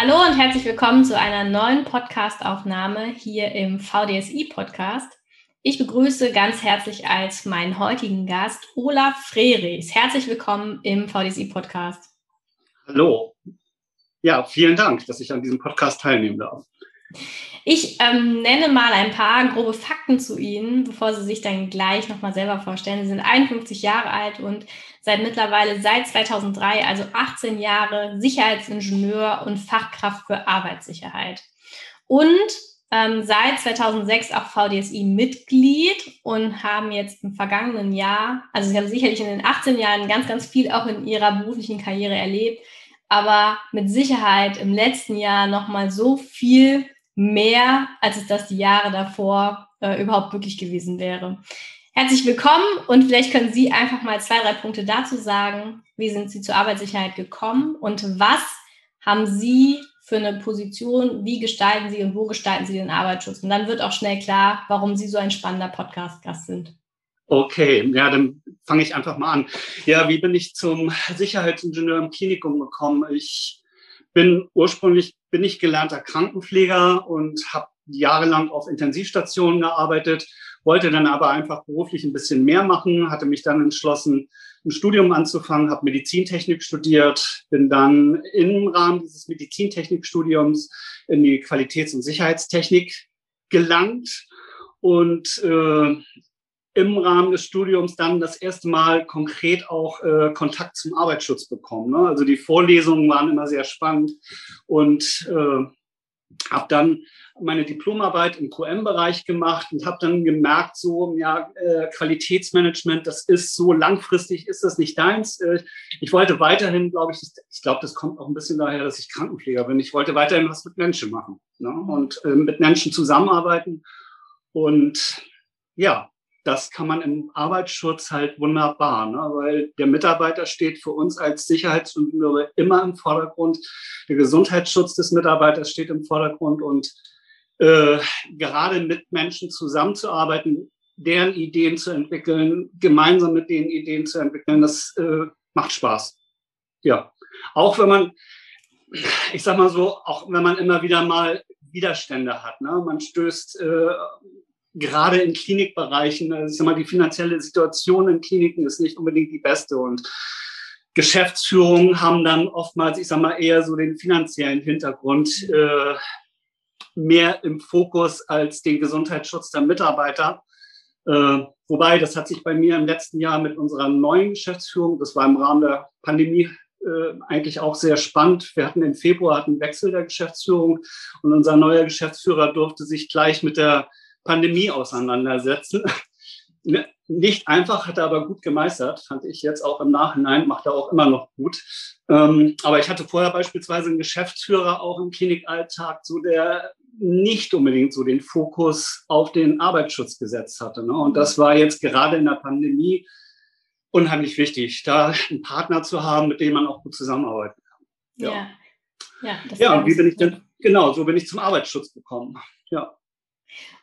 Hallo und herzlich willkommen zu einer neuen Podcast-Aufnahme hier im VDSI-Podcast. Ich begrüße ganz herzlich als meinen heutigen Gast Olaf Freris. Herzlich willkommen im VDSI-Podcast. Hallo. Ja, vielen Dank, dass ich an diesem Podcast teilnehmen darf. Ich ähm, nenne mal ein paar grobe Fakten zu Ihnen, bevor Sie sich dann gleich nochmal selber vorstellen. Sie sind 51 Jahre alt und seit mittlerweile seit 2003, also 18 Jahre, Sicherheitsingenieur und Fachkraft für Arbeitssicherheit. Und ähm, seit 2006 auch VDSI-Mitglied und haben jetzt im vergangenen Jahr, also Sie haben sicherlich in den 18 Jahren ganz, ganz viel auch in Ihrer beruflichen Karriere erlebt, aber mit Sicherheit im letzten Jahr nochmal so viel mehr, als es das die Jahre davor äh, überhaupt wirklich gewesen wäre. Herzlich willkommen und vielleicht können Sie einfach mal zwei, drei Punkte dazu sagen. Wie sind Sie zur Arbeitssicherheit gekommen und was haben Sie für eine Position? Wie gestalten Sie und wo gestalten Sie den Arbeitsschutz? Und dann wird auch schnell klar, warum Sie so ein spannender Podcast-Gast sind. Okay, ja, dann fange ich einfach mal an. Ja, wie bin ich zum Sicherheitsingenieur im Klinikum gekommen? Ich bin ursprünglich bin ich gelernter Krankenpfleger und habe jahrelang auf Intensivstationen gearbeitet, wollte dann aber einfach beruflich ein bisschen mehr machen, hatte mich dann entschlossen, ein Studium anzufangen, habe Medizintechnik studiert, bin dann im Rahmen dieses Medizintechnikstudiums in die Qualitäts- und Sicherheitstechnik gelangt und äh, im Rahmen des Studiums dann das erste Mal konkret auch äh, Kontakt zum Arbeitsschutz bekommen. Ne? Also die Vorlesungen waren immer sehr spannend und äh, habe dann meine Diplomarbeit im QM-Bereich gemacht und habe dann gemerkt, so ja äh, Qualitätsmanagement, das ist so langfristig, ist das nicht deins. Äh, ich wollte weiterhin, glaube ich, ich glaube, das kommt auch ein bisschen daher, dass ich Krankenpfleger bin. Ich wollte weiterhin was mit Menschen machen ne? und äh, mit Menschen zusammenarbeiten und ja, das kann man im Arbeitsschutz halt wunderbar, ne? weil der Mitarbeiter steht für uns als Sicherheitsingenieure immer im Vordergrund. Der Gesundheitsschutz des Mitarbeiters steht im Vordergrund und äh, gerade mit Menschen zusammenzuarbeiten, deren Ideen zu entwickeln, gemeinsam mit den Ideen zu entwickeln, das äh, macht Spaß. Ja, auch wenn man, ich sag mal so, auch wenn man immer wieder mal Widerstände hat. Ne? Man stößt äh, gerade in Klinikbereichen, also ich sag mal, die finanzielle Situation in Kliniken ist nicht unbedingt die beste und Geschäftsführungen haben dann oftmals, ich sag mal, eher so den finanziellen Hintergrund äh, mehr im Fokus als den Gesundheitsschutz der Mitarbeiter. Äh, wobei, das hat sich bei mir im letzten Jahr mit unserer neuen Geschäftsführung, das war im Rahmen der Pandemie, äh, eigentlich auch sehr spannend. Wir hatten im Februar einen Wechsel der Geschäftsführung und unser neuer Geschäftsführer durfte sich gleich mit der Pandemie auseinandersetzen. Ne, nicht einfach, hat er aber gut gemeistert, fand ich jetzt auch im Nachhinein, macht er auch immer noch gut. Ähm, aber ich hatte vorher beispielsweise einen Geschäftsführer auch im Klinikalltag, so der nicht unbedingt so den Fokus auf den Arbeitsschutz gesetzt hatte. Ne? Und das war jetzt gerade in der Pandemie unheimlich wichtig, da einen Partner zu haben, mit dem man auch gut zusammenarbeiten kann. Ja, ja, ja, ja und wie bin ich denn, genau, so bin ich zum Arbeitsschutz gekommen. Ja.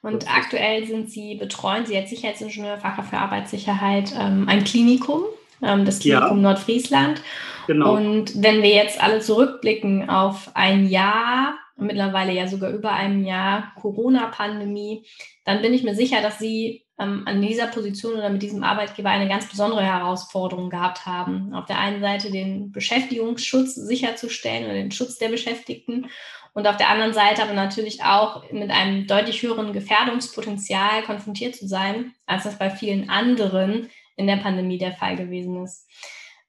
Und aktuell sind Sie, betreuen Sie als Sicherheitsingenieur, Fachkraft für Arbeitssicherheit, ähm, ein Klinikum, ähm, das Klinikum ja. Nordfriesland. Genau. Und wenn wir jetzt alle zurückblicken auf ein Jahr, mittlerweile ja sogar über einem Jahr Corona-Pandemie, dann bin ich mir sicher, dass Sie ähm, an dieser Position oder mit diesem Arbeitgeber eine ganz besondere Herausforderung gehabt haben. Auf der einen Seite den Beschäftigungsschutz sicherzustellen oder den Schutz der Beschäftigten und auf der anderen Seite aber natürlich auch mit einem deutlich höheren Gefährdungspotenzial konfrontiert zu sein, als das bei vielen anderen in der Pandemie der Fall gewesen ist.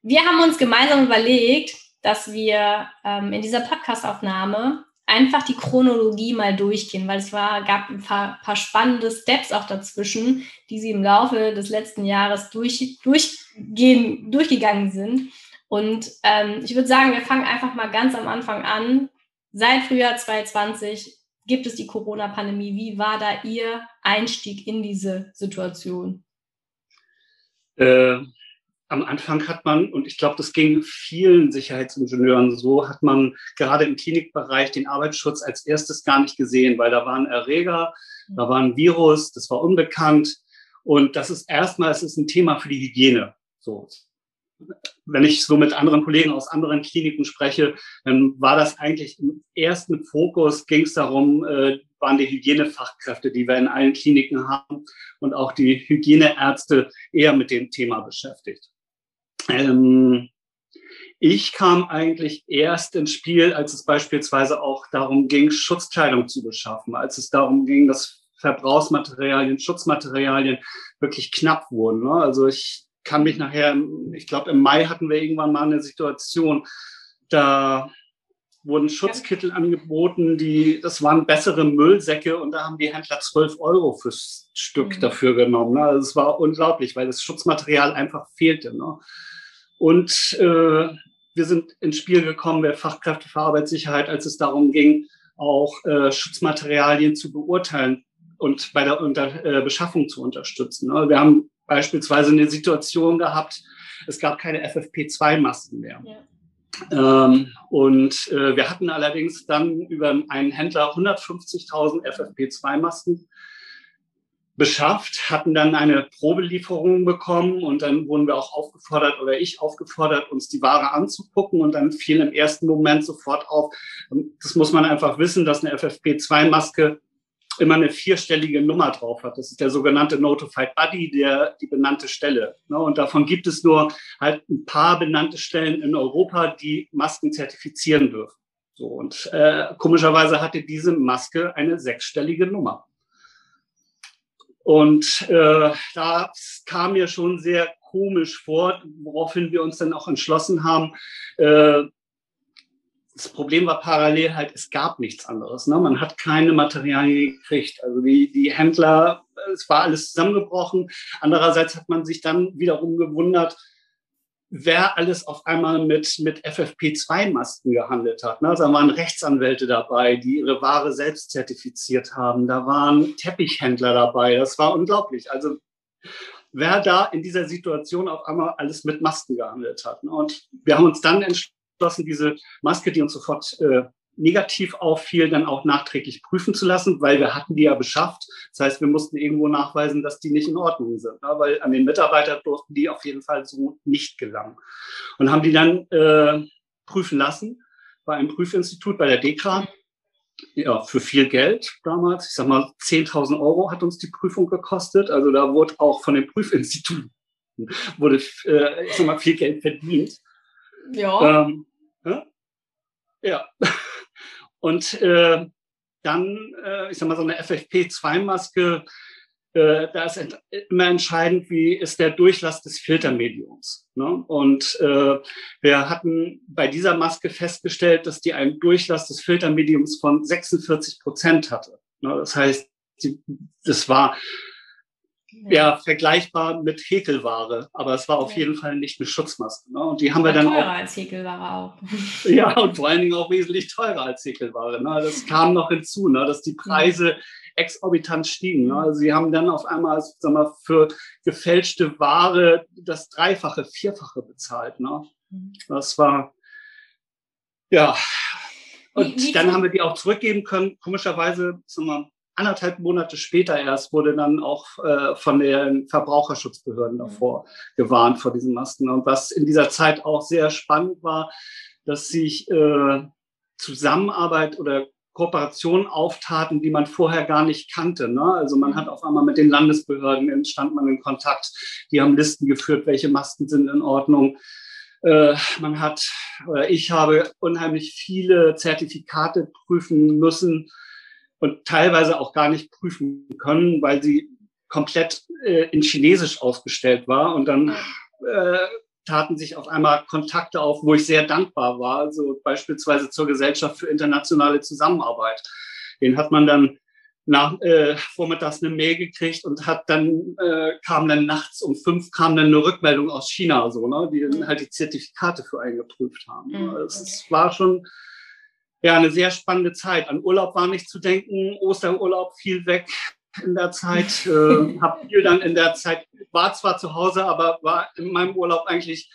Wir haben uns gemeinsam überlegt, dass wir ähm, in dieser Podcastaufnahme einfach die Chronologie mal durchgehen, weil es war, gab ein paar, paar, spannende Steps auch dazwischen, die sie im Laufe des letzten Jahres durch, durchgehen, durchgegangen sind. Und ähm, ich würde sagen, wir fangen einfach mal ganz am Anfang an. Seit Frühjahr 2020 gibt es die Corona-Pandemie. Wie war da Ihr Einstieg in diese Situation? Äh, am Anfang hat man, und ich glaube, das ging vielen Sicherheitsingenieuren so, hat man gerade im Klinikbereich den Arbeitsschutz als erstes gar nicht gesehen, weil da war ein Erreger, da war ein Virus, das war unbekannt. Und das ist erstmal, es ist ein Thema für die Hygiene. So. Wenn ich so mit anderen Kollegen aus anderen Kliniken spreche, dann war das eigentlich im ersten Fokus, ging es darum, äh, waren die Hygienefachkräfte, die wir in allen Kliniken haben und auch die Hygieneärzte eher mit dem Thema beschäftigt. Ähm, ich kam eigentlich erst ins Spiel, als es beispielsweise auch darum ging, Schutzkleidung zu beschaffen, als es darum ging, dass Verbrauchsmaterialien, Schutzmaterialien wirklich knapp wurden. Ne? Also ich kann mich nachher, ich glaube im Mai hatten wir irgendwann mal eine Situation, da wurden Schutzkittel angeboten, die, das waren bessere Müllsäcke und da haben die Händler 12 Euro fürs Stück mhm. dafür genommen. Ne? Also es war unglaublich, weil das Schutzmaterial einfach fehlte. Ne? Und äh, wir sind ins Spiel gekommen, der Fachkräfte für Arbeitssicherheit, als es darum ging, auch äh, Schutzmaterialien zu beurteilen und bei der unter, äh, Beschaffung zu unterstützen. Ne? Wir haben beispielsweise eine Situation gehabt, es gab keine FFP2-Masken mehr. Ja. Ähm, und äh, wir hatten allerdings dann über einen Händler 150.000 FFP2-Masken beschafft, hatten dann eine Probelieferung bekommen und dann wurden wir auch aufgefordert oder ich aufgefordert, uns die Ware anzugucken und dann fiel im ersten Moment sofort auf, das muss man einfach wissen, dass eine FFP2-Maske immer eine vierstellige Nummer drauf hat. Das ist der sogenannte Notified Buddy, der, die benannte Stelle. Ne? Und davon gibt es nur halt ein paar benannte Stellen in Europa, die Masken zertifizieren dürfen. So, und äh, komischerweise hatte diese Maske eine sechsstellige Nummer. Und äh, da kam mir schon sehr komisch vor, woraufhin wir uns dann auch entschlossen haben. Äh, das Problem war parallel halt, es gab nichts anderes. Ne? Man hat keine Materialien gekriegt. Also die, die Händler, es war alles zusammengebrochen. Andererseits hat man sich dann wiederum gewundert, wer alles auf einmal mit, mit FFP2-Masken gehandelt hat. Ne? Da waren Rechtsanwälte dabei, die ihre Ware selbst zertifiziert haben. Da waren Teppichhändler dabei. Das war unglaublich. Also wer da in dieser Situation auf einmal alles mit Masken gehandelt hat. Ne? Und wir haben uns dann entschlossen, diese Maske, die uns sofort äh, negativ auffiel, dann auch nachträglich prüfen zu lassen, weil wir hatten die ja beschafft. Das heißt, wir mussten irgendwo nachweisen, dass die nicht in Ordnung sind, ne? weil an den Mitarbeiter durften die auf jeden Fall so nicht gelangen. Und haben die dann äh, prüfen lassen bei einem Prüfinstitut, bei der DEKRA. Ja, für viel Geld damals. Ich sag mal, 10.000 Euro hat uns die Prüfung gekostet. Also da wurde auch von dem Prüfinstitut wurde, äh, ich sag mal, viel Geld verdient. Ja. Ähm, ja. ja. Und äh, dann, äh, ich sag mal, so eine FFP2-Maske, äh, da ist ent immer entscheidend, wie ist der Durchlass des Filtermediums. Ne? Und äh, wir hatten bei dieser Maske festgestellt, dass die einen Durchlass des Filtermediums von 46 Prozent hatte. Ne? Das heißt, die, das war ja, vergleichbar mit Häkelware, aber es war auf ja. jeden Fall nicht eine Schutzmaske. Ne? Und die haben wir dann teurer auch. als Häkelware auch. ja, und vor allen Dingen auch wesentlich teurer als Häkelware. Ne? Das kam noch hinzu, ne? dass die Preise exorbitant stiegen. Ne? Also sie haben dann auf einmal, sag mal, für gefälschte Ware das Dreifache, Vierfache bezahlt. Ne? Mhm. Das war, ja. Und wie, wie dann haben wir die auch zurückgeben können. Komischerweise, sag mal, anderthalb Monate später erst wurde dann auch äh, von den Verbraucherschutzbehörden davor mhm. gewarnt vor diesen Masken. Und was in dieser Zeit auch sehr spannend war, dass sich äh, Zusammenarbeit oder Kooperationen auftaten, die man vorher gar nicht kannte. Ne? Also man mhm. hat auf einmal mit den Landesbehörden entstand man in Kontakt. Die haben Listen geführt, welche Masken sind in Ordnung. Äh, man hat, oder ich habe unheimlich viele Zertifikate prüfen müssen, und teilweise auch gar nicht prüfen können, weil sie komplett äh, in Chinesisch ausgestellt war. Und dann äh, taten sich auf einmal Kontakte auf, wo ich sehr dankbar war, also beispielsweise zur Gesellschaft für internationale Zusammenarbeit. Den hat man dann nach, äh, vormittags eine Mail gekriegt und hat dann, äh, kam dann nachts um fünf, kam dann eine Rückmeldung aus China, so, ne, die dann halt die Zertifikate für einen geprüft haben. Mhm. Es war schon, ja, eine sehr spannende Zeit. An Urlaub war nicht zu denken, Osterurlaub fiel weg in der Zeit, äh, habe viel dann in der Zeit, war zwar zu Hause, aber war in meinem Urlaub eigentlich,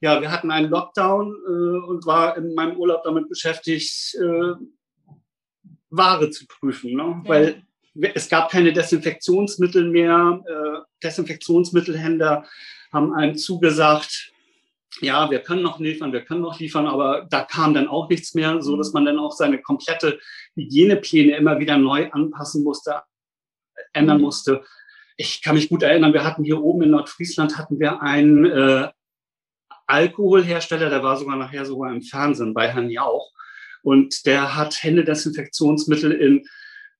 ja, wir hatten einen Lockdown äh, und war in meinem Urlaub damit beschäftigt, äh, Ware zu prüfen, ne? Ja. weil es gab keine Desinfektionsmittel mehr. Äh, Desinfektionsmittelhändler haben einem zugesagt, ja, wir können noch liefern, wir können noch liefern, aber da kam dann auch nichts mehr, so dass man dann auch seine komplette Hygienepläne immer wieder neu anpassen musste, ändern mhm. musste. Ich kann mich gut erinnern, wir hatten hier oben in Nordfriesland hatten wir einen äh, Alkoholhersteller, der war sogar nachher sogar im Fernsehen bei Herrn Jauch. Und der hat Händedesinfektionsmittel in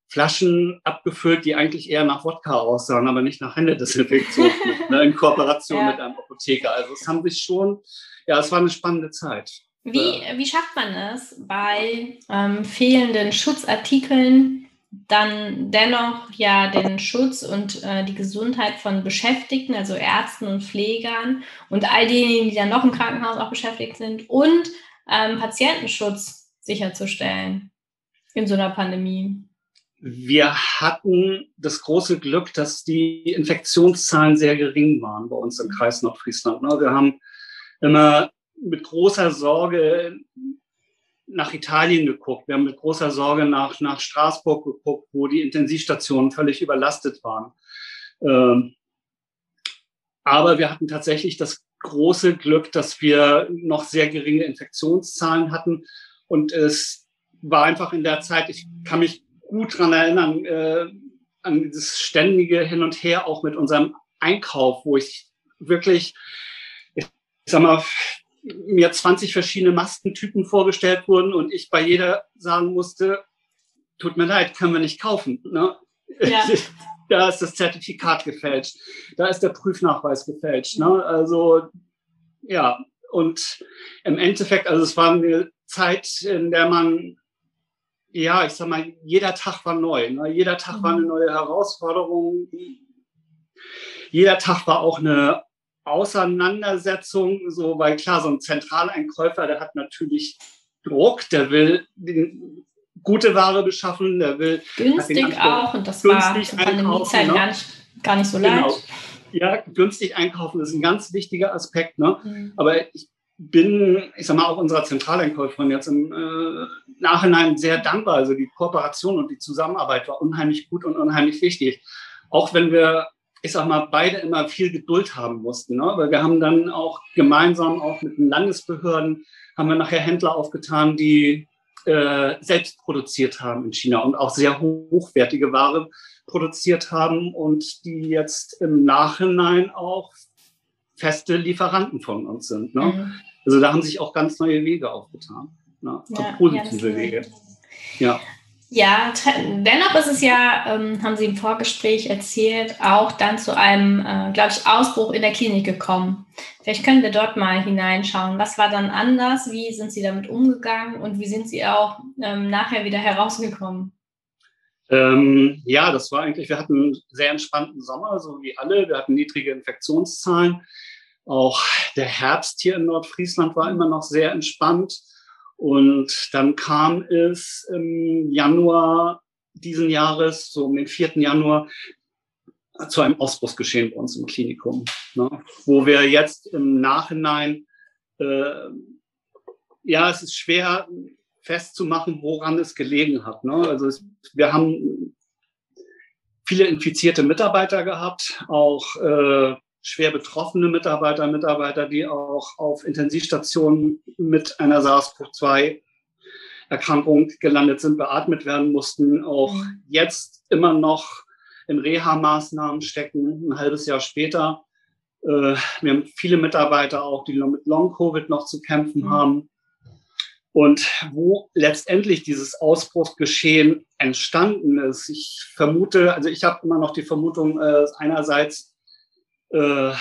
Flaschen abgefüllt, die eigentlich eher nach Wodka aussahen, aber nicht nach Händedesinfektionsmittel, ne, in Kooperation ja. mit einem Apotheker. Also es haben sich schon, ja, es war eine spannende Zeit. Wie, wie schafft man es bei ähm, fehlenden Schutzartikeln dann dennoch ja den Schutz und äh, die Gesundheit von Beschäftigten, also Ärzten und Pflegern und all diejenigen, die dann noch im Krankenhaus auch beschäftigt sind und ähm, Patientenschutz sicherzustellen in so einer Pandemie? Wir hatten das große Glück, dass die Infektionszahlen sehr gering waren bei uns im Kreis Nordfriesland. Ne? Wir haben immer mit großer Sorge nach Italien geguckt. Wir haben mit großer Sorge nach, nach Straßburg geguckt, wo die Intensivstationen völlig überlastet waren. Ähm, aber wir hatten tatsächlich das große Glück, dass wir noch sehr geringe Infektionszahlen hatten und es war einfach in der Zeit, ich kann mich gut dran erinnern, äh, an dieses ständige Hin und Her auch mit unserem Einkauf, wo ich wirklich, ich sag mal, mir 20 verschiedene Maskentypen vorgestellt wurden und ich bei jeder sagen musste, tut mir leid, können wir nicht kaufen. Ne? Ja. da ist das Zertifikat gefälscht, da ist der Prüfnachweis gefälscht. Ne? Also ja, und im Endeffekt, also es war eine Zeit, in der man, ja, ich sag mal, jeder Tag war neu. Ne? Jeder Tag mhm. war eine mhm. neue Herausforderung. Jeder Tag war auch eine Auseinandersetzung, so, weil klar, so ein Zentraleinkäufer, der hat natürlich Druck, der will gute Ware beschaffen, der will günstig auch und das war zur Pandemiezeit ne? gar, nicht, gar nicht so genau. leicht. Ja, günstig einkaufen ist ein ganz wichtiger Aspekt, ne? Mhm. Aber ich bin, ich sag mal, auch unserer Zentraleinkäuferin jetzt im äh, Nachhinein sehr dankbar. Also die Kooperation und die Zusammenarbeit war unheimlich gut und unheimlich wichtig. Auch wenn wir, ich sag mal, beide immer viel Geduld haben mussten. Ne? Weil wir haben dann auch gemeinsam, auch mit den Landesbehörden, haben wir nachher Händler aufgetan, die äh, selbst produziert haben in China und auch sehr hochwertige Ware produziert haben und die jetzt im Nachhinein auch feste Lieferanten von uns sind. Ne? Mhm. Also da haben sich auch ganz neue Wege aufgetan. Ne? Ja, positive Wege. Ja. Ja, dennoch ist es ja, ähm, haben Sie im Vorgespräch erzählt, auch dann zu einem, äh, glaube ich, Ausbruch in der Klinik gekommen. Vielleicht können wir dort mal hineinschauen. Was war dann anders? Wie sind Sie damit umgegangen und wie sind Sie auch ähm, nachher wieder herausgekommen? Ähm, ja, das war eigentlich, wir hatten einen sehr entspannten Sommer, so wie alle. Wir hatten niedrige Infektionszahlen. Auch der Herbst hier in Nordfriesland war immer noch sehr entspannt. Und dann kam es im Januar diesen Jahres, so um den 4. Januar, zu einem Ausbruchsgeschehen bei uns im Klinikum, ne? wo wir jetzt im Nachhinein, äh, ja, es ist schwer festzumachen, woran es gelegen hat. Ne? Also es, wir haben viele infizierte Mitarbeiter gehabt, auch äh, schwer betroffene Mitarbeiter, Mitarbeiter, die auch auf Intensivstationen mit einer SARS-CoV-2-Erkrankung gelandet sind, beatmet werden mussten, auch mhm. jetzt immer noch in Reha-Maßnahmen stecken, ein halbes Jahr später. Äh, wir haben viele Mitarbeiter auch, die mit Long-Covid noch zu kämpfen mhm. haben. Und wo letztendlich dieses Ausbruchsgeschehen entstanden ist, ich vermute, also ich habe immer noch die Vermutung, äh, einerseits äh,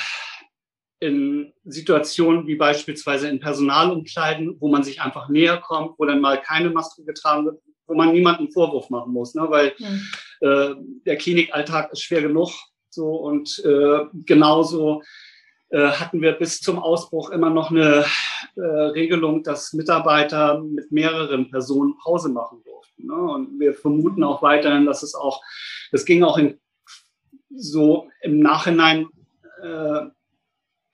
in Situationen wie beispielsweise in Personalumkleiden, wo man sich einfach näher kommt, wo dann mal keine Maske getragen wird, wo man niemanden Vorwurf machen muss, ne? weil mhm. äh, der Klinikalltag ist schwer genug. So und äh, genauso äh, hatten wir bis zum Ausbruch immer noch eine äh, Regelung, dass Mitarbeiter mit mehreren Personen Pause machen durften. Ne? Und wir vermuten auch weiterhin, dass es auch, das ging auch in, so im Nachhinein, äh,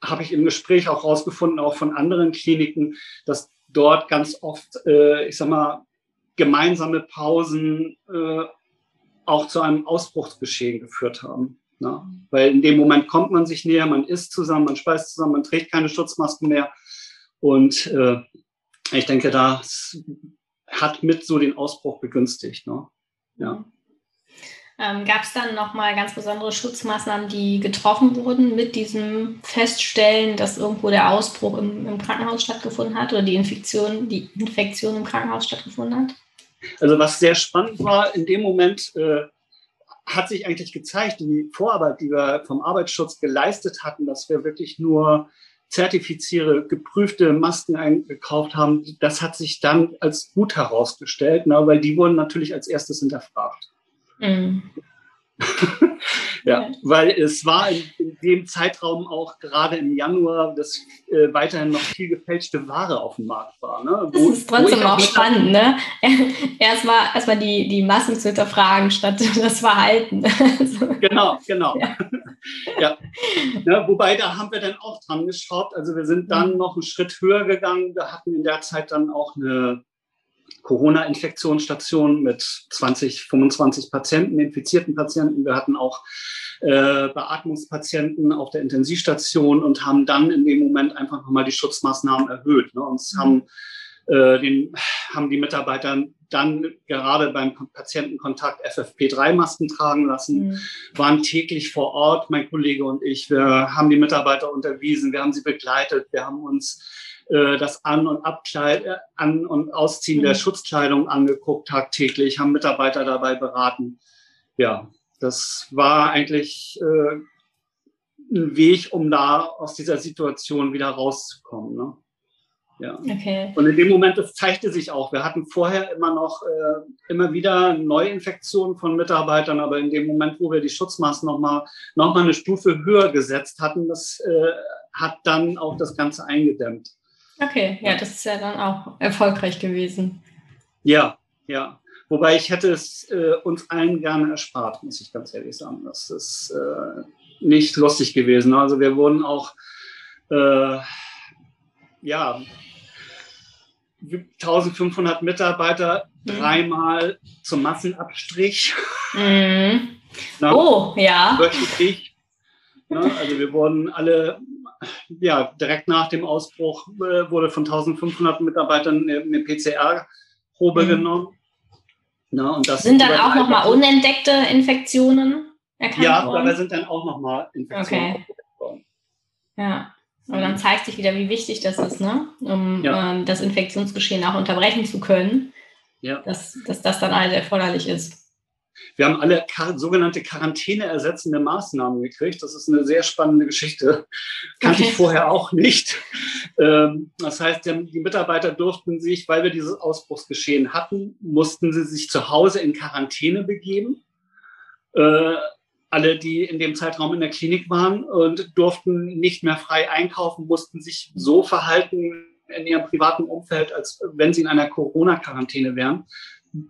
habe ich im Gespräch auch rausgefunden, auch von anderen Kliniken, dass dort ganz oft, äh, ich sag mal, gemeinsame Pausen äh, auch zu einem Ausbruchsgeschehen geführt haben. Ne? Weil in dem Moment kommt man sich näher, man isst zusammen, man speist zusammen, man trägt keine Schutzmasken mehr. Und äh, ich denke, das hat mit so den Ausbruch begünstigt. Ne? Ja. Ähm, Gab es dann nochmal ganz besondere Schutzmaßnahmen, die getroffen wurden mit diesem Feststellen, dass irgendwo der Ausbruch im, im Krankenhaus stattgefunden hat oder die Infektion, die Infektion im Krankenhaus stattgefunden hat? Also was sehr spannend war, in dem Moment äh, hat sich eigentlich gezeigt, die Vorarbeit, die wir vom Arbeitsschutz geleistet hatten, dass wir wirklich nur zertifiziere, geprüfte Masken eingekauft haben, das hat sich dann als gut herausgestellt, na, weil die wurden natürlich als erstes hinterfragt. Mhm. ja, weil es war in, in, dem Zeitraum auch gerade im Januar, dass äh, weiterhin noch viel gefälschte Ware auf dem Markt war. Ne? Wo, das ist trotzdem auch, auch spannend, ne? Erstmal erst die, die Massen zu hinterfragen, statt das Verhalten. genau, genau. Ja. ja. ja. Wobei, da haben wir dann auch dran geschraubt. Also wir sind dann mhm. noch einen Schritt höher gegangen. Wir hatten in der Zeit dann auch eine Corona-Infektionsstation mit 20, 25 Patienten, infizierten Patienten. Wir hatten auch äh, Beatmungspatienten auf der Intensivstation und haben dann in dem Moment einfach nochmal die Schutzmaßnahmen erhöht. Ne? Uns mhm. haben, äh, den, haben die Mitarbeiter dann gerade beim Patientenkontakt FFP3-Masken tragen lassen, mhm. waren täglich vor Ort, mein Kollege und ich. Wir haben die Mitarbeiter unterwiesen, wir haben sie begleitet, wir haben uns äh, das An- und Abkleid, äh, An- und Ausziehen mhm. der Schutzkleidung angeguckt tagtäglich, haben Mitarbeiter dabei beraten. Ja, das war eigentlich äh, ein Weg, um da aus dieser Situation wieder rauszukommen. Ne? Ja. Okay. Und in dem Moment, das zeigte sich auch. Wir hatten vorher immer noch äh, immer wieder Neuinfektionen von Mitarbeitern, aber in dem Moment, wo wir die Schutzmaßen nochmal noch mal eine Stufe höher gesetzt hatten, das äh, hat dann auch das Ganze eingedämmt. Okay, ja, das ist ja dann auch erfolgreich gewesen. Ja, ja. Wobei ich hätte es äh, uns allen gerne erspart, muss ich ganz ehrlich sagen. Das ist äh, nicht lustig gewesen. Also wir wurden auch, äh, ja, 1500 Mitarbeiter mhm. dreimal zum Massenabstrich. Mhm. Na, oh, ja. Wöchentlich. Na, also wir wurden alle ja, direkt nach dem Ausbruch äh, wurde von 1500 Mitarbeitern eine, PCR-Probe mhm. genommen. Na, und das sind dann auch nochmal unentdeckte Infektionen erkannt ja, worden? Ja, dabei sind dann auch nochmal Infektionen okay. Ja, aber dann zeigt sich wieder, wie wichtig das ist, ne? um ja. ähm, das Infektionsgeschehen auch unterbrechen zu können, ja. dass, dass das dann alles erforderlich ist. Wir haben alle sogenannte Quarantäne-ersetzende Maßnahmen gekriegt. Das ist eine sehr spannende Geschichte. Kannte okay. ich vorher auch nicht. Ähm, das heißt, die Mitarbeiter durften sich, weil wir dieses Ausbruchsgeschehen hatten, mussten sie sich zu Hause in Quarantäne begeben. Äh, alle, die in dem Zeitraum in der Klinik waren und durften nicht mehr frei einkaufen, mussten sich so verhalten in ihrem privaten Umfeld, als wenn sie in einer Corona-Quarantäne wären,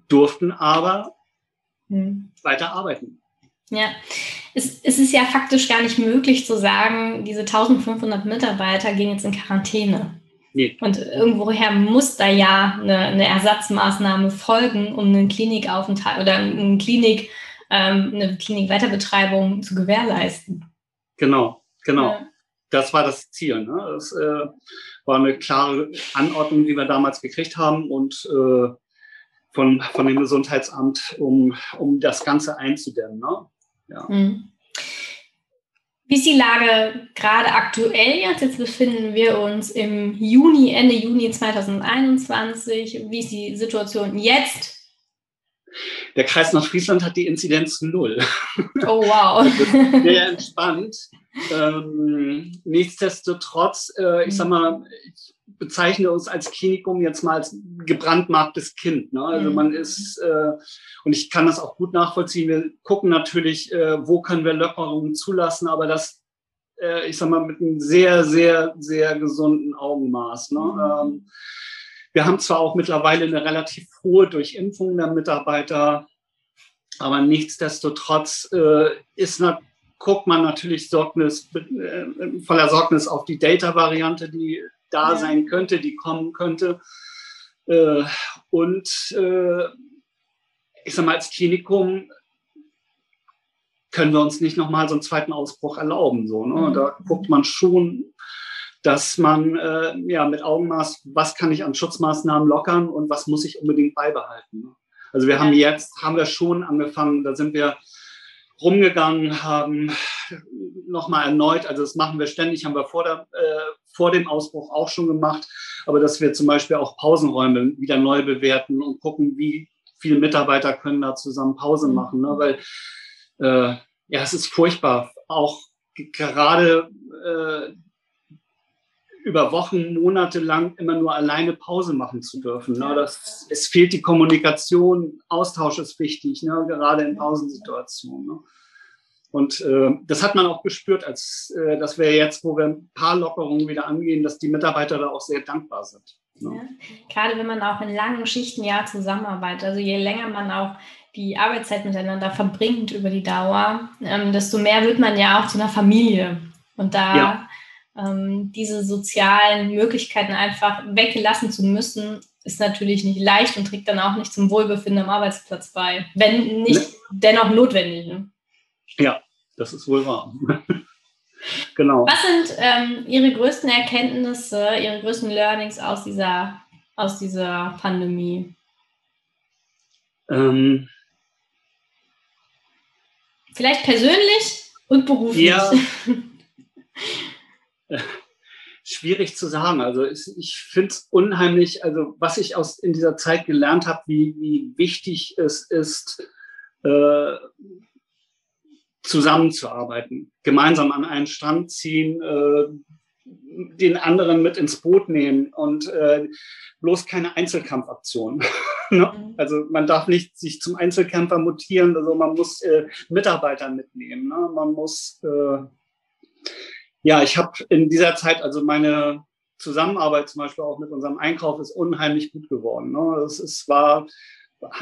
durften aber hm. weiter arbeiten. Ja, es, es, ist ja faktisch gar nicht möglich zu sagen, diese 1500 Mitarbeiter gehen jetzt in Quarantäne. Nee. Und irgendwoher muss da ja eine, eine, Ersatzmaßnahme folgen, um einen Klinikaufenthalt oder eine Klinik, ähm, eine Klinikweiterbetreibung zu gewährleisten. Genau, genau. Ja. Das war das Ziel. Ne? Das äh, war eine klare Anordnung, die wir damals gekriegt haben und äh, von, von dem Gesundheitsamt, um, um das Ganze einzudämmen. Ne? Ja. Hm. Wie ist die Lage gerade aktuell jetzt? Jetzt befinden wir uns im Juni, Ende Juni 2021. Wie ist die Situation jetzt? Der Kreis Nordfriesland hat die Inzidenz null. Oh wow. sehr entspannt. Ähm, nichtsdestotrotz, äh, ich sag mal, ich bezeichne uns als Klinikum jetzt mal als gebrandmarktes Kind. Ne? Also mhm. man ist, äh, und ich kann das auch gut nachvollziehen, wir gucken natürlich, äh, wo können wir Lockerungen zulassen, aber das, äh, ich sag mal, mit einem sehr, sehr, sehr gesunden Augenmaß. Ne? Mhm. Ähm, wir haben zwar auch mittlerweile eine relativ hohe Durchimpfung der Mitarbeiter, aber nichtsdestotrotz äh, ist guckt man natürlich Sorgnis, äh, voller Sorgnis auf die Data-Variante, die da sein könnte, die kommen könnte. Äh, und äh, ich sage mal, als Klinikum können wir uns nicht nochmal so einen zweiten Ausbruch erlauben. So, ne? Mhm. Da guckt man schon, dass man äh, ja mit Augenmaß, was kann ich an Schutzmaßnahmen lockern und was muss ich unbedingt beibehalten. Ne? Also wir haben jetzt, haben wir schon angefangen, da sind wir rumgegangen, haben nochmal erneut, also das machen wir ständig, haben wir vor, der, äh, vor dem Ausbruch auch schon gemacht, aber dass wir zum Beispiel auch Pausenräume wieder neu bewerten und gucken, wie viele Mitarbeiter können da zusammen Pause mhm. machen, ne? weil äh, ja, es ist furchtbar, auch gerade äh, über Wochen, Monate lang immer nur alleine Pause machen zu dürfen. Ne? Das, es fehlt die Kommunikation, Austausch ist wichtig, ne? gerade in Pausensituationen. Ne? Und äh, das hat man auch gespürt, als äh, dass wir jetzt, wo wir ein paar Lockerungen wieder angehen, dass die Mitarbeiter da auch sehr dankbar sind. Ne? Ja. Gerade wenn man auch in langen Schichten ja zusammenarbeitet, also je länger man auch die Arbeitszeit miteinander verbringt über die Dauer, ähm, desto mehr wird man ja auch zu einer Familie. Und da ja ähm, diese sozialen Möglichkeiten einfach weggelassen zu müssen, ist natürlich nicht leicht und trägt dann auch nicht zum Wohlbefinden am Arbeitsplatz bei, wenn nicht ne? dennoch notwendig. Ne? Ja, das ist wohl wahr. genau. Was sind ähm, Ihre größten Erkenntnisse, Ihre größten Learnings aus dieser, aus dieser Pandemie? Ähm, Vielleicht persönlich und beruflich. Ja. schwierig zu sagen. Also ich finde es unheimlich, also was ich aus in dieser Zeit gelernt habe, wie, wie wichtig es ist, äh, zusammenzuarbeiten, gemeinsam an einen Strand ziehen, äh, den anderen mit ins Boot nehmen und äh, bloß keine Einzelkampfaktion. ne? Mhm. Also man darf nicht sich zum Einzelkämpfer mutieren, also man muss äh, Mitarbeiter mitnehmen, ne? man muss äh, ja, ich habe in dieser Zeit, also meine Zusammenarbeit zum Beispiel auch mit unserem Einkauf ist unheimlich gut geworden. Ne? Es, es war,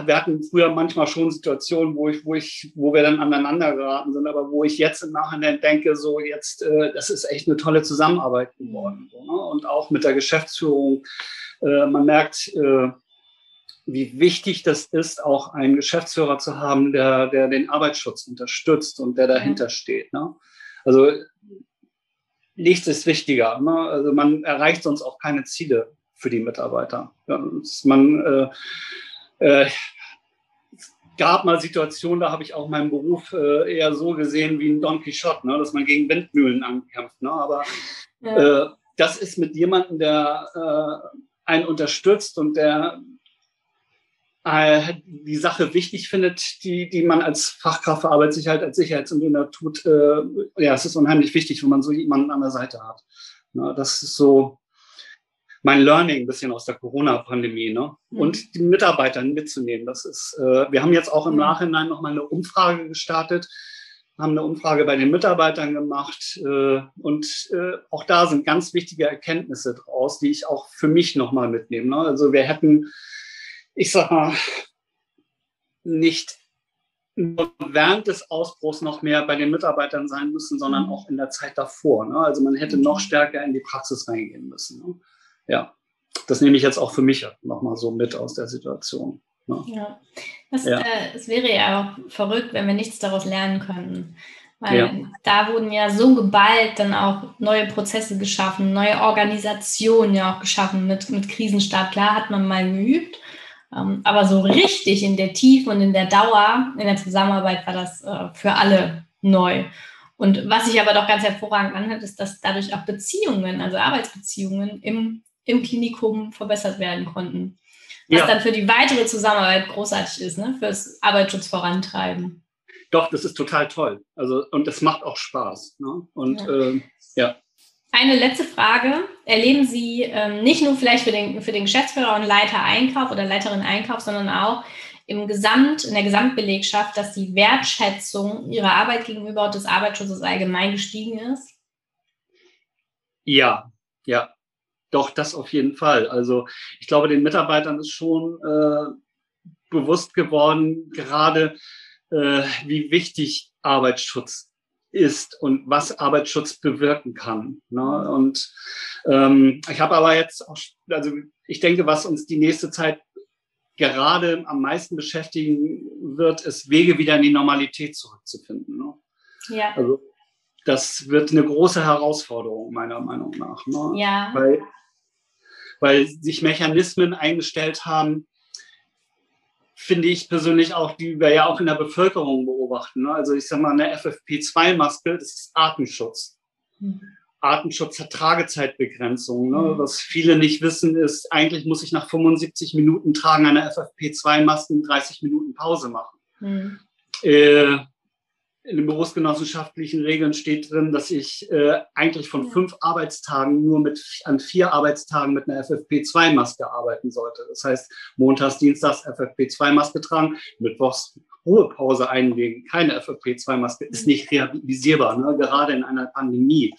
wir hatten früher manchmal schon Situationen, wo ich, wo ich, wo wir dann aneinander geraten sind, aber wo ich jetzt im Nachhinein denke, so jetzt, äh, das ist echt eine tolle Zusammenarbeit geworden. So, ne? Und auch mit der Geschäftsführung. Äh, man merkt, äh, wie wichtig das ist, auch einen Geschäftsführer zu haben, der, der den Arbeitsschutz unterstützt und der dahinter steht. Ne? Also nichts ist wichtiger. Ne? Also man erreicht sonst auch keine Ziele für die Mitarbeiter. Ja, man äh, äh, gab mal Situationen, da habe ich auch meinen Beruf äh, eher so gesehen wie ein Don Quixote, ne? dass man gegen Windmühlen ankämpft. Ne? Aber ja. äh, das ist mit jemandem, der äh, einen unterstützt und der äh, die Sache wichtig findet, die, die man als Fachkraft für Arbeitssicherheit, als Sicherheitsingenieur tut, ja, es ist unheimlich wichtig, wenn man so jemanden an der Seite hat. Na, das ist so mein Learning ein bisschen aus der Corona-Pandemie. Ne? Mhm. Und die Mitarbeiter mitzunehmen. Das ist, äh, wir haben jetzt auch im mhm. Nachhinein nochmal eine Umfrage gestartet, haben eine Umfrage bei den Mitarbeitern gemacht äh, und äh, auch da sind ganz wichtige Erkenntnisse draus, die ich auch für mich nochmal mitnehme. Ne? Also wir hätten ich sag mal, nicht nur während des Ausbruchs noch mehr bei den Mitarbeitern sein müssen, sondern mhm. auch in der Zeit davor. Ne? Also man hätte noch mhm. stärker in die Praxis reingehen müssen. Ne? Ja, das nehme ich jetzt auch für mich nochmal so mit aus der Situation. Ne? Ja, das, ja. Äh, es wäre ja auch verrückt, wenn wir nichts daraus lernen könnten. Weil ja. da wurden ja so geballt dann auch neue Prozesse geschaffen, neue Organisationen ja auch geschaffen mit, mit Krisenstab. Klar hat man mal geübt, ähm, aber so richtig in der Tiefe und in der Dauer, in der Zusammenarbeit war das äh, für alle neu. Und was sich aber doch ganz hervorragend anhört, ist, dass dadurch auch Beziehungen, also Arbeitsbeziehungen im, im Klinikum verbessert werden konnten. was ja. dann für die weitere Zusammenarbeit großartig ist, ne? fürs Arbeitsschutz vorantreiben. Doch, das ist total toll. Also, und es macht auch Spaß. Ne? Und ja. Äh, ja. Eine letzte Frage. Erleben Sie ähm, nicht nur vielleicht für den, für den Geschäftsführer und Leiter Einkauf oder Leiterin Einkauf, sondern auch im Gesamt, in der Gesamtbelegschaft, dass die Wertschätzung ihrer Arbeit gegenüber und des Arbeitsschutzes allgemein gestiegen ist? Ja, ja. Doch, das auf jeden Fall. Also ich glaube, den Mitarbeitern ist schon äh, bewusst geworden, gerade äh, wie wichtig Arbeitsschutz ist und was Arbeitsschutz bewirken kann. Ne? Und ähm, ich habe aber jetzt auch, also ich denke, was uns die nächste Zeit gerade am meisten beschäftigen wird, ist Wege wieder in die Normalität zurückzufinden. Ne? Ja. Also das wird eine große Herausforderung meiner Meinung nach. Ne? Ja. Weil, weil sich Mechanismen eingestellt haben, finde ich persönlich auch, die wir ja auch in der Bevölkerung beobachten. Ne? Also ich sage mal, eine FFP2-Maske, das ist Artenschutz. Mhm. Artenschutz hat Tragezeitbegrenzung. Ne? Mhm. Was viele nicht wissen, ist, eigentlich muss ich nach 75 Minuten Tragen einer FFP2-Maske 30 Minuten Pause machen. Mhm. Äh, in den berufsgenossenschaftlichen Regeln steht drin, dass ich äh, eigentlich von fünf Arbeitstagen nur mit an vier Arbeitstagen mit einer FFP2-Maske arbeiten sollte. Das heißt, montags, dienstags FFP2-Maske tragen, mittwochs Ruhepause einlegen. Keine FFP2-Maske ist nicht realisierbar, ne? gerade in einer Pandemie.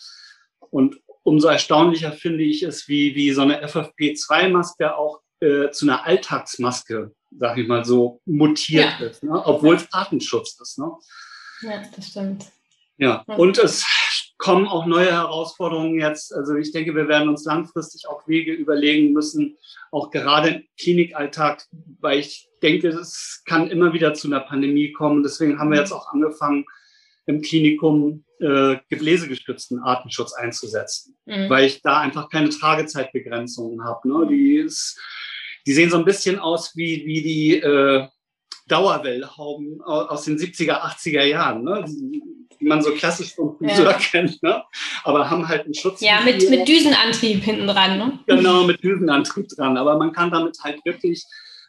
Und umso erstaunlicher finde ich es, wie, wie so eine FFP2-Maske auch äh, zu einer Alltagsmaske, sag ich mal so, mutiert ja. ist, ne? obwohl es Datenschutz ist. Ne? Ja, das stimmt. Ja, und es kommen auch neue Herausforderungen jetzt. Also ich denke, wir werden uns langfristig auch Wege überlegen müssen, auch gerade im Klinikalltag, weil ich denke, es kann immer wieder zu einer Pandemie kommen. Deswegen haben wir jetzt auch angefangen, im Klinikum äh, gebläsegestützten Artenschutz einzusetzen, mhm. weil ich da einfach keine Tragezeitbegrenzungen habe. Ne? Die, ist, die sehen so ein bisschen aus wie, wie die äh, Dauerwellhauben aus den 70er, 80er Jahren, ne? die, man so klassisch vom Friseur ja. kennt, ne? aber haben halt einen Schutz. Ja, mit, mit Düsenantrieb hinten dran. Ne? Genau, mit Düsenantrieb dran. Aber man kann damit halt wirklich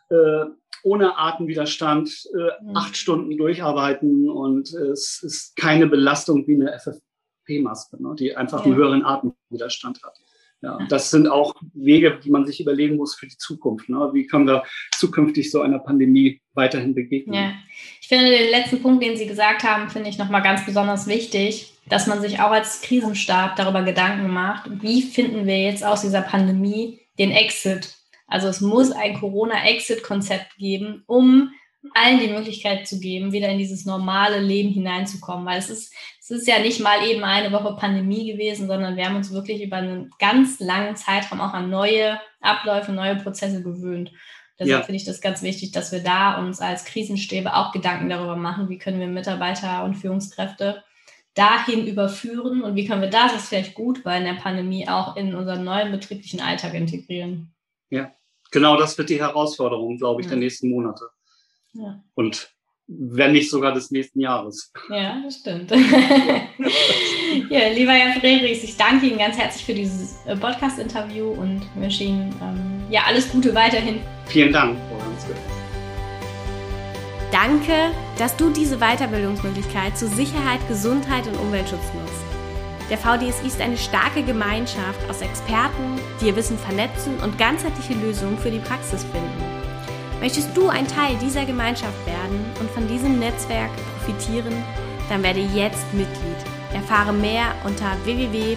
äh, ohne Atemwiderstand äh, mhm. acht Stunden durcharbeiten und es ist keine Belastung wie eine FFP-Maske, ne? die einfach ja. einen höheren Atemwiderstand hat. Ja, das sind auch Wege, die man sich überlegen muss für die Zukunft. Ne? Wie können wir zukünftig so einer Pandemie weiterhin begegnen? Ja. Ich finde den letzten Punkt, den Sie gesagt haben, finde ich nochmal ganz besonders wichtig, dass man sich auch als Krisenstab darüber Gedanken macht, wie finden wir jetzt aus dieser Pandemie den Exit? Also es muss ein Corona-Exit-Konzept geben, um allen die Möglichkeit zu geben, wieder in dieses normale Leben hineinzukommen. Weil es ist, es ist ja nicht mal eben eine Woche Pandemie gewesen, sondern wir haben uns wirklich über einen ganz langen Zeitraum auch an neue Abläufe, neue Prozesse gewöhnt. Deshalb ja. finde ich das ganz wichtig, dass wir da uns als Krisenstäbe auch Gedanken darüber machen, wie können wir Mitarbeiter und Führungskräfte dahin überführen und wie können wir das, was vielleicht gut war in der Pandemie, auch in unseren neuen betrieblichen Alltag integrieren. Ja, genau das wird die Herausforderung, glaube ich, ja. der nächsten Monate. Ja. Und wenn nicht sogar des nächsten Jahres. Ja, das stimmt. ja, lieber Herr Friedrichs, ich danke Ihnen ganz herzlich für dieses äh, Podcast-Interview und wünsche Ihnen ähm, ja alles Gute weiterhin. Vielen Dank, Frau Hanske. Danke, dass du diese Weiterbildungsmöglichkeit zu Sicherheit, Gesundheit und Umweltschutz nutzt. Der VDSI ist eine starke Gemeinschaft aus Experten, die ihr Wissen vernetzen und ganzheitliche Lösungen für die Praxis finden. Möchtest du ein Teil dieser Gemeinschaft werden und von diesem Netzwerk profitieren, dann werde jetzt Mitglied. Erfahre mehr unter www.vdsi.de.